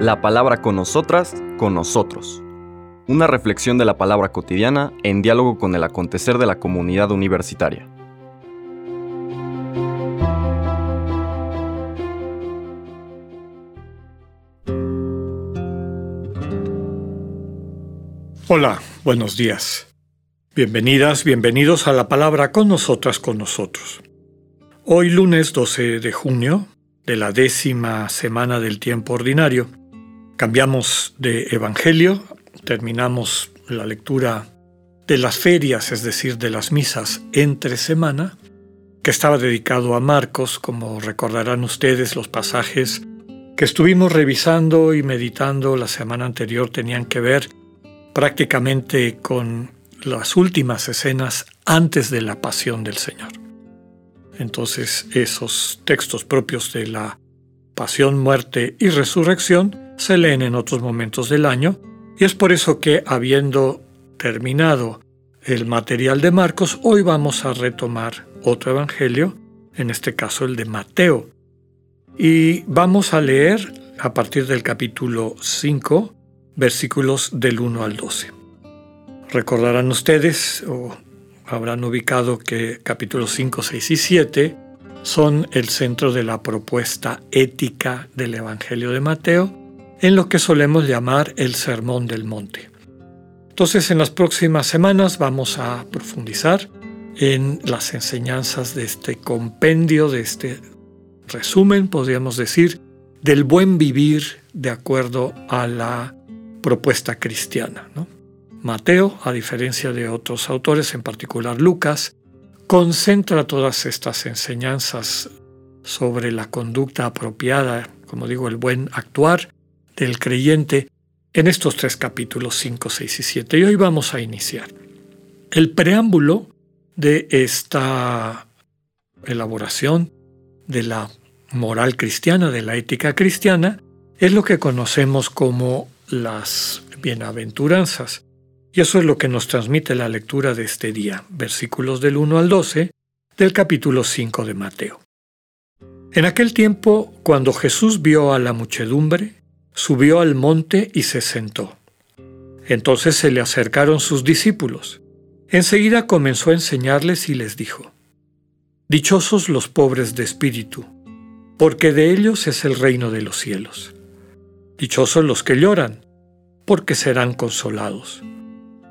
La palabra con nosotras, con nosotros. Una reflexión de la palabra cotidiana en diálogo con el acontecer de la comunidad universitaria. Hola, buenos días. Bienvenidas, bienvenidos a la palabra con nosotras, con nosotros. Hoy lunes 12 de junio de la décima semana del tiempo ordinario, cambiamos de Evangelio, terminamos la lectura de las ferias, es decir, de las misas entre semana, que estaba dedicado a Marcos, como recordarán ustedes los pasajes que estuvimos revisando y meditando la semana anterior tenían que ver prácticamente con las últimas escenas antes de la pasión del Señor. Entonces esos textos propios de la pasión, muerte y resurrección se leen en otros momentos del año y es por eso que habiendo terminado el material de Marcos, hoy vamos a retomar otro evangelio, en este caso el de Mateo. Y vamos a leer a partir del capítulo 5, versículos del 1 al 12. Recordarán ustedes, o habrán ubicado que capítulos 5, 6 y 7 son el centro de la propuesta ética del Evangelio de Mateo, en lo que solemos llamar el Sermón del Monte. Entonces en las próximas semanas vamos a profundizar en las enseñanzas de este compendio, de este resumen, podríamos decir, del buen vivir de acuerdo a la propuesta cristiana. ¿no? Mateo, a diferencia de otros autores, en particular Lucas, concentra todas estas enseñanzas sobre la conducta apropiada, como digo, el buen actuar del creyente en estos tres capítulos 5, 6 y 7. Y hoy vamos a iniciar. El preámbulo de esta elaboración de la moral cristiana, de la ética cristiana, es lo que conocemos como las bienaventuranzas. Y eso es lo que nos transmite la lectura de este día, versículos del 1 al 12 del capítulo 5 de Mateo. En aquel tiempo, cuando Jesús vio a la muchedumbre, subió al monte y se sentó. Entonces se le acercaron sus discípulos. Enseguida comenzó a enseñarles y les dijo, Dichosos los pobres de espíritu, porque de ellos es el reino de los cielos. Dichosos los que lloran, porque serán consolados.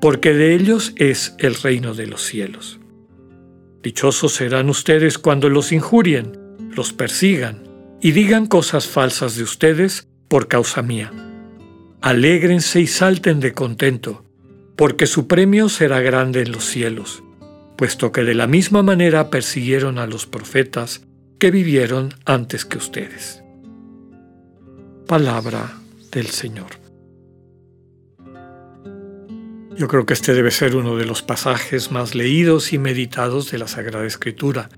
porque de ellos es el reino de los cielos. Dichosos serán ustedes cuando los injurien, los persigan y digan cosas falsas de ustedes por causa mía. Alégrense y salten de contento, porque su premio será grande en los cielos, puesto que de la misma manera persiguieron a los profetas que vivieron antes que ustedes. Palabra del Señor. Yo creo que este debe ser uno de los pasajes más leídos y meditados de la Sagrada Escritura,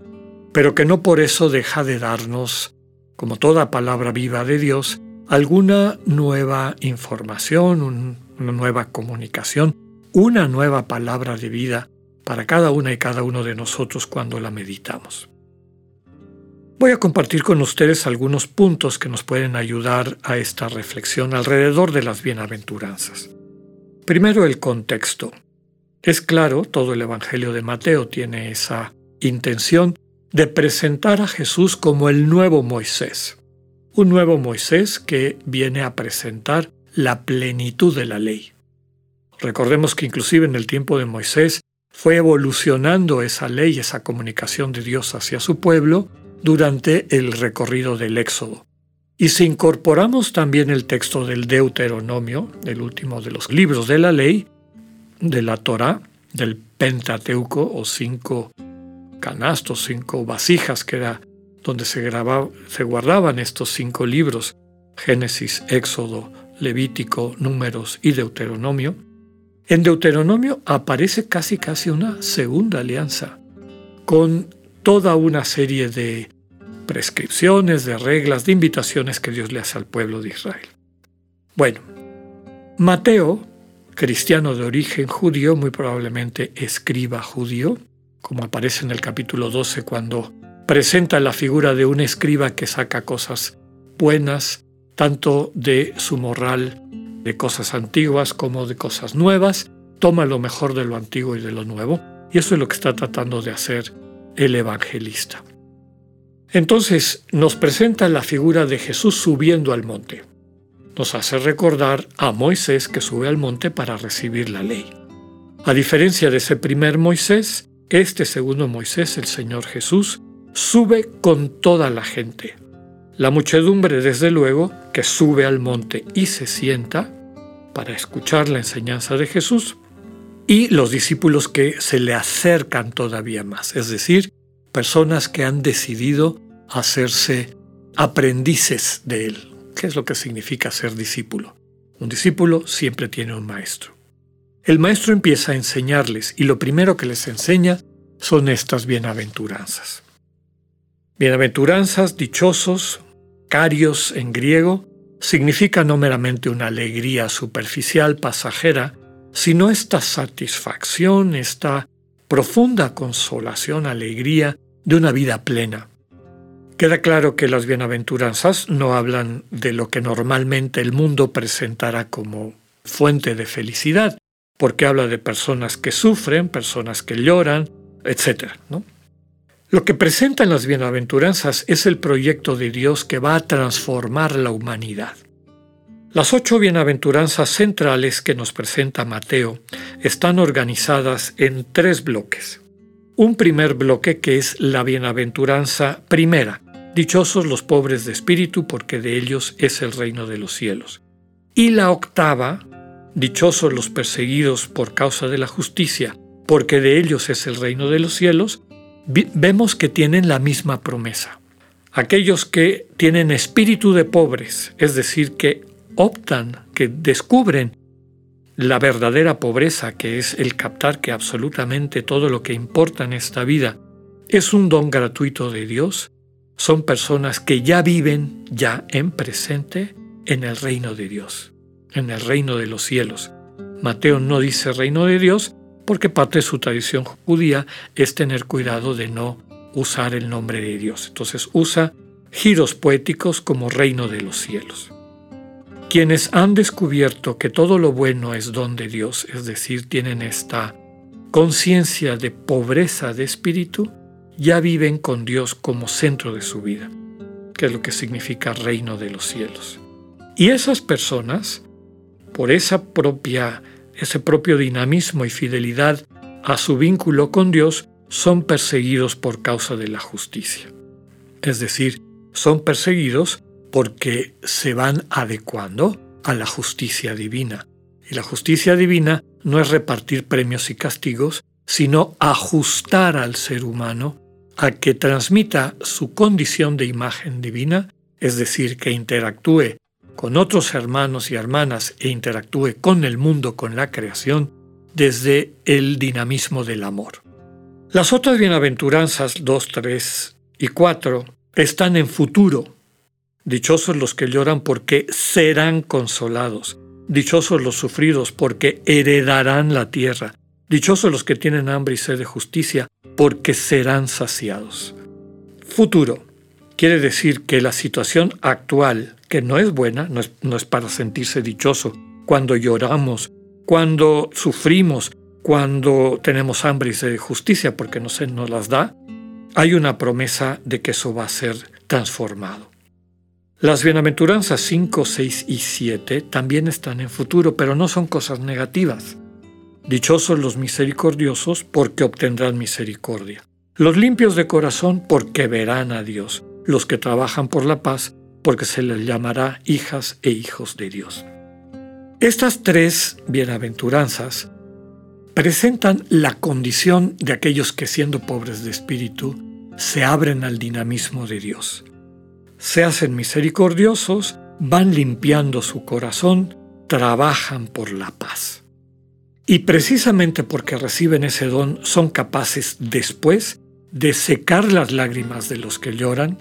pero que no por eso deja de darnos, como toda palabra viva de Dios, alguna nueva información, una nueva comunicación, una nueva palabra de vida para cada una y cada uno de nosotros cuando la meditamos. Voy a compartir con ustedes algunos puntos que nos pueden ayudar a esta reflexión alrededor de las bienaventuranzas. Primero el contexto. Es claro, todo el Evangelio de Mateo tiene esa intención de presentar a Jesús como el nuevo Moisés. Un nuevo Moisés que viene a presentar la plenitud de la ley. Recordemos que inclusive en el tiempo de Moisés fue evolucionando esa ley, esa comunicación de Dios hacia su pueblo durante el recorrido del Éxodo. Y si incorporamos también el texto del Deuteronomio, el último de los libros de la ley, de la Torah, del Pentateuco o cinco canastos, cinco vasijas que era donde se guardaban estos cinco libros Génesis, Éxodo, Levítico, Números y Deuteronomio, en Deuteronomio aparece casi casi una segunda alianza con toda una serie de prescripciones, de reglas, de invitaciones que Dios le hace al pueblo de Israel. Bueno, Mateo, cristiano de origen judío, muy probablemente escriba judío, como aparece en el capítulo 12 cuando presenta la figura de un escriba que saca cosas buenas, tanto de su moral, de cosas antiguas como de cosas nuevas, toma lo mejor de lo antiguo y de lo nuevo, y eso es lo que está tratando de hacer el evangelista. Entonces nos presenta la figura de Jesús subiendo al monte. Nos hace recordar a Moisés que sube al monte para recibir la ley. A diferencia de ese primer Moisés, este segundo Moisés, el Señor Jesús, sube con toda la gente. La muchedumbre, desde luego, que sube al monte y se sienta para escuchar la enseñanza de Jesús, y los discípulos que se le acercan todavía más, es decir, personas que han decidido hacerse aprendices de él. ¿Qué es lo que significa ser discípulo? Un discípulo siempre tiene un maestro. El maestro empieza a enseñarles y lo primero que les enseña son estas bienaventuranzas. Bienaventuranzas, dichosos, carios en griego, significa no meramente una alegría superficial, pasajera, sino esta satisfacción, esta profunda consolación, alegría de una vida plena. Queda claro que las bienaventuranzas no hablan de lo que normalmente el mundo presentará como fuente de felicidad, porque habla de personas que sufren, personas que lloran, etc. Lo que presentan las bienaventuranzas es el proyecto de Dios que va a transformar la humanidad. Las ocho bienaventuranzas centrales que nos presenta Mateo están organizadas en tres bloques. Un primer bloque que es la bienaventuranza primera, dichosos los pobres de espíritu porque de ellos es el reino de los cielos. Y la octava, dichosos los perseguidos por causa de la justicia porque de ellos es el reino de los cielos, vemos que tienen la misma promesa. Aquellos que tienen espíritu de pobres, es decir, que optan, que descubren la verdadera pobreza, que es el captar que absolutamente todo lo que importa en esta vida es un don gratuito de Dios, son personas que ya viven ya en presente en el reino de Dios, en el reino de los cielos. Mateo no dice reino de Dios porque parte de su tradición judía es tener cuidado de no usar el nombre de Dios. Entonces usa giros poéticos como reino de los cielos. Quienes han descubierto que todo lo bueno es don de Dios, es decir, tienen esta conciencia de pobreza de espíritu, ya viven con Dios como centro de su vida, que es lo que significa reino de los cielos. Y esas personas, por esa propia, ese propio dinamismo y fidelidad a su vínculo con Dios, son perseguidos por causa de la justicia. Es decir, son perseguidos porque se van adecuando a la justicia divina. Y la justicia divina no es repartir premios y castigos, sino ajustar al ser humano a que transmita su condición de imagen divina, es decir, que interactúe con otros hermanos y hermanas e interactúe con el mundo, con la creación, desde el dinamismo del amor. Las otras bienaventuranzas 2, 3 y 4 están en futuro, Dichosos los que lloran porque serán consolados. Dichosos los sufridos porque heredarán la tierra. Dichosos los que tienen hambre y sed de justicia porque serán saciados. Futuro. Quiere decir que la situación actual, que no es buena, no es, para sentirse dichoso, cuando lloramos, cuando sufrimos, cuando tenemos hambre y sed de justicia porque no se nos las da, hay una promesa de que eso va a ser transformado. Las bienaventuranzas 5, 6 y 7 también están en futuro, pero no son cosas negativas. Dichosos los misericordiosos porque obtendrán misericordia. Los limpios de corazón porque verán a Dios. Los que trabajan por la paz porque se les llamará hijas e hijos de Dios. Estas tres bienaventuranzas presentan la condición de aquellos que siendo pobres de espíritu se abren al dinamismo de Dios se hacen misericordiosos, van limpiando su corazón, trabajan por la paz. Y precisamente porque reciben ese don son capaces después de secar las lágrimas de los que lloran,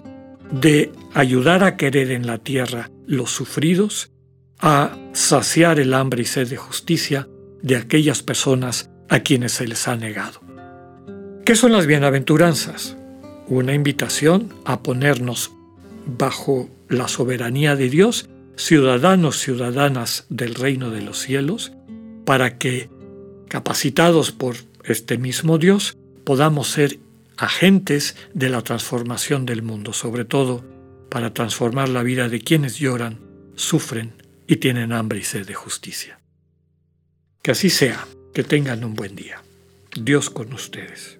de ayudar a querer en la tierra los sufridos, a saciar el hambre y sed de justicia de aquellas personas a quienes se les ha negado. ¿Qué son las bienaventuranzas? Una invitación a ponernos bajo la soberanía de Dios, ciudadanos, ciudadanas del reino de los cielos, para que, capacitados por este mismo Dios, podamos ser agentes de la transformación del mundo, sobre todo para transformar la vida de quienes lloran, sufren y tienen hambre y sed de justicia. Que así sea, que tengan un buen día. Dios con ustedes.